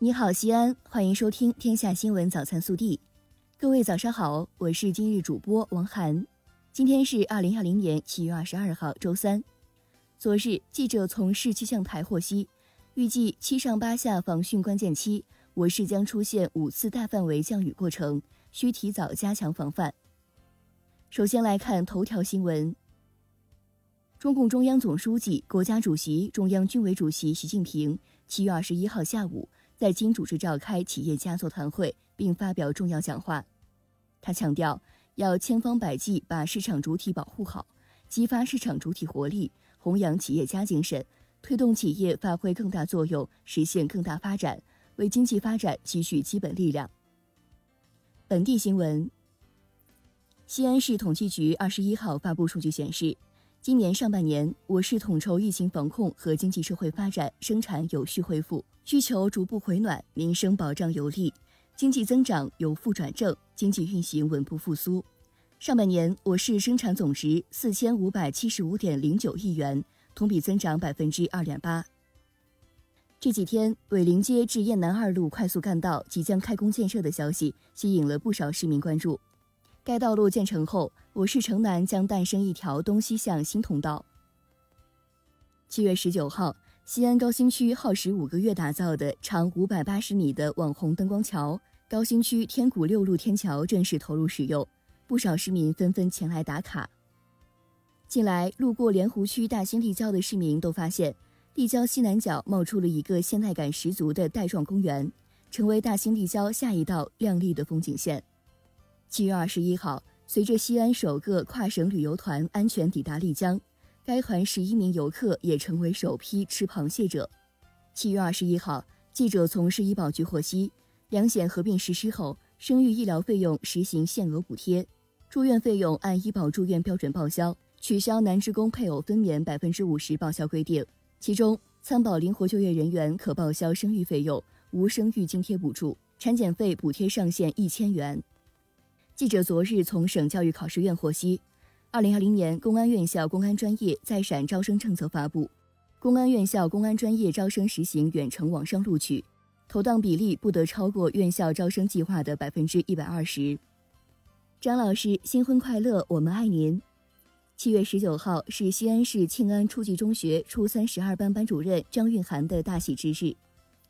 你好，西安，欢迎收听《天下新闻早餐速递》。各位早上好，我是今日主播王涵。今天是二零二零年七月二十二号，周三。昨日，记者从市气象台获悉，预计七上八下防汛关键期，我市将出现五次大范围降雨过程，需提早加强防范。首先来看头条新闻。中共中央总书记、国家主席、中央军委主席习近平七月二十一号下午。在京主持召开企业家座谈会，并发表重要讲话。他强调，要千方百计把市场主体保护好，激发市场主体活力，弘扬企业家精神，推动企业发挥更大作用，实现更大发展，为经济发展积蓄基本力量。本地新闻：西安市统计局二十一号发布数据显示，今年上半年，我市统筹疫情防控和经济社会发展，生产有序恢复。需求逐步回暖，民生保障有力，经济增长由负转正，经济运行稳步复苏。上半年，我市生产总值四千五百七十五点零九亿元，同比增长百分之二点八。这几天，伟林街至雁南二路快速干道即将开工建设的消息，吸引了不少市民关注。该道路建成后，我市城南将诞生一条东西向新通道。七月十九号。西安高新区耗时五个月打造的长五百八十米的网红灯光桥——高新区天谷六路天桥正式投入使用，不少市民纷纷前来打卡。近来路过莲湖区大兴立交的市民都发现，立交西南角冒出了一个现代感十足的带状公园，成为大兴立交下一道亮丽的风景线。七月二十一号，随着西安首个跨省旅游团安全抵达丽江。该团十一名游客也成为首批吃螃蟹者。七月二十一号，记者从市医保局获悉，两险合并实施后，生育医疗费用实行限额补贴，住院费用按医保住院标准报销，取消男职工配偶分娩百分之五十报销规定。其中，参保灵活就业人员可报销生育费用，无生育津贴补助，产检费补贴上限一千元。记者昨日从省教育考试院获悉。二零二零年公安院校公安专业在陕招生政策发布，公安院校公安专业招生实行远程网上录取，投档比例不得超过院校招生计划的百分之一百二十。张老师新婚快乐，我们爱您。七月十九号是西安市庆安初级中学初三十二班班主任张韵涵的大喜之日，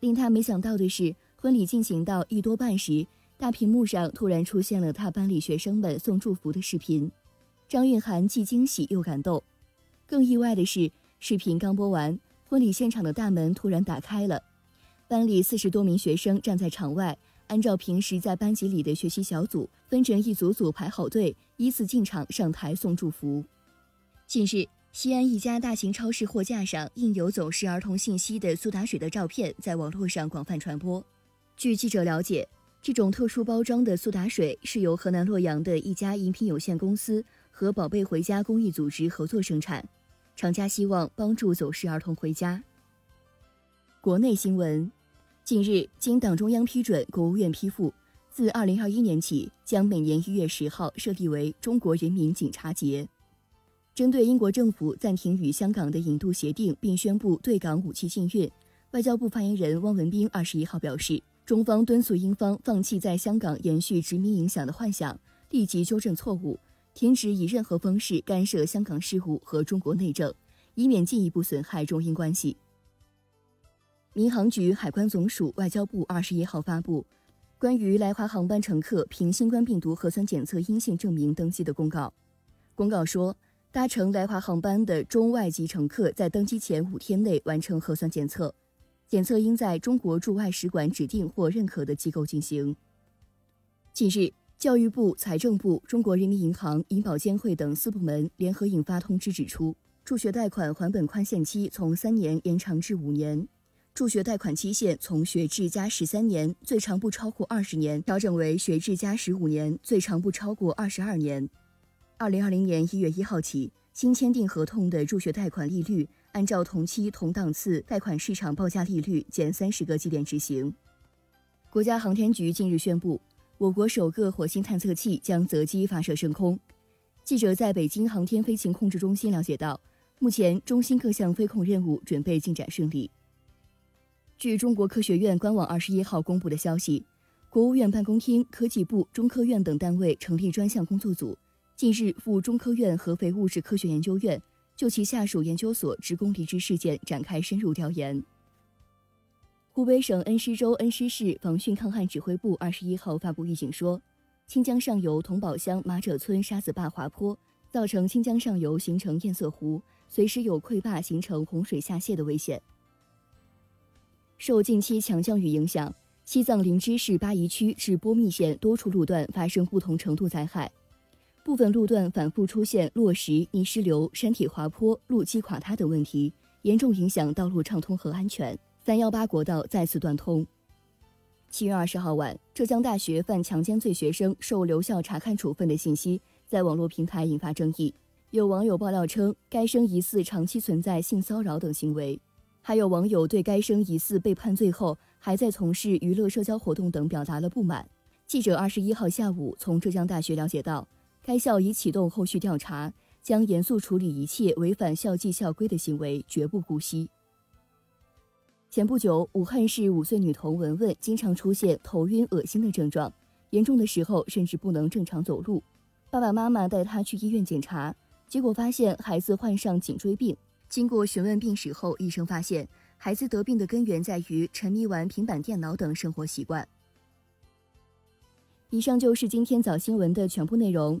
令他没想到的是，婚礼进行到一多半时，大屏幕上突然出现了他班里学生们送祝福的视频。张韵涵既惊喜又感动，更意外的是，视频刚播完，婚礼现场的大门突然打开了，班里四十多名学生站在场外，按照平时在班级里的学习小组，分成一组组排好队，依次进场上台送祝福。近日，西安一家大型超市货架上印有走失儿童信息的苏打水的照片在网络上广泛传播。据记者了解，这种特殊包装的苏打水是由河南洛阳的一家饮品有限公司。和宝贝回家公益组织合作生产，厂家希望帮助走失儿童回家。国内新闻，近日经党中央批准，国务院批复，自二零二一年起，将每年一月十号设立为中国人民警察节。针对英国政府暂停与香港的引渡协定，并宣布对港武器禁运，外交部发言人汪文斌二十一号表示，中方敦促英方放弃在香港延续殖民影响的幻想，立即纠正错误。停止以任何方式干涉香港事务和中国内政，以免进一步损害中英关系。民航局、海关总署、外交部二十一号发布关于来华航班乘客凭新冠病毒核酸检测阴性证明登机的公告。公告说，搭乘来华航班的中外籍乘客在登机前五天内完成核酸检测，检测应在中国驻外使馆指定或认可的机构进行。近日。教育部、财政部、中国人民银行、银保监会等四部门联合印发通知，指出，助学贷款还本宽限期从三年延长至五年，助学贷款期限从学制加十三年（最长不超过二十年）调整为学制加十五年（最长不超过二十二年）。二零二零年一月一号起，新签订合同的助学贷款利率按照同期同档次贷款市场报价利率减三十个基点执行。国家航天局近日宣布。我国首个火星探测器将择机发射升空。记者在北京航天飞行控制中心了解到，目前中心各项飞控任务准备进展顺利。据中国科学院官网二十一号公布的消息，国务院办公厅、科技部、中科院等单位成立专项工作组，近日赴中科院合肥物质科学研究院就其下属研究所职工离职事件展开深入调研。湖北省恩施州恩施市防汛抗旱指挥部二十一号发布预警说，清江上游桐堡乡马者村沙子坝滑坡，造成清江上游形成堰塞湖，随时有溃坝形成洪水下泄的危险。受近期强降雨影响，西藏林芝市巴宜区至波密县多处路段发生不同程度灾害，部分路段反复出现落石、泥石流、山体滑坡、路基垮塌等问题，严重影响道路畅通和安全。三幺八国道再次断通。七月二十号晚，浙江大学犯强奸罪学生受留校察看处分的信息在网络平台引发争议，有网友爆料称该生疑似长期存在性骚扰等行为。还有网友对该生疑似被判罪后还在从事娱乐社交活动等表达了不满。记者二十一号下午从浙江大学了解到，该校已启动后续调查，将严肃处理一切违反校纪校规的行为，绝不姑息。前不久，武汉市五岁女童文文经常出现头晕、恶心的症状，严重的时候甚至不能正常走路。爸爸妈妈带她去医院检查，结果发现孩子患上颈椎病。经过询问病史后，医生发现孩子得病的根源在于沉迷玩平板电脑等生活习惯。以上就是今天早新闻的全部内容，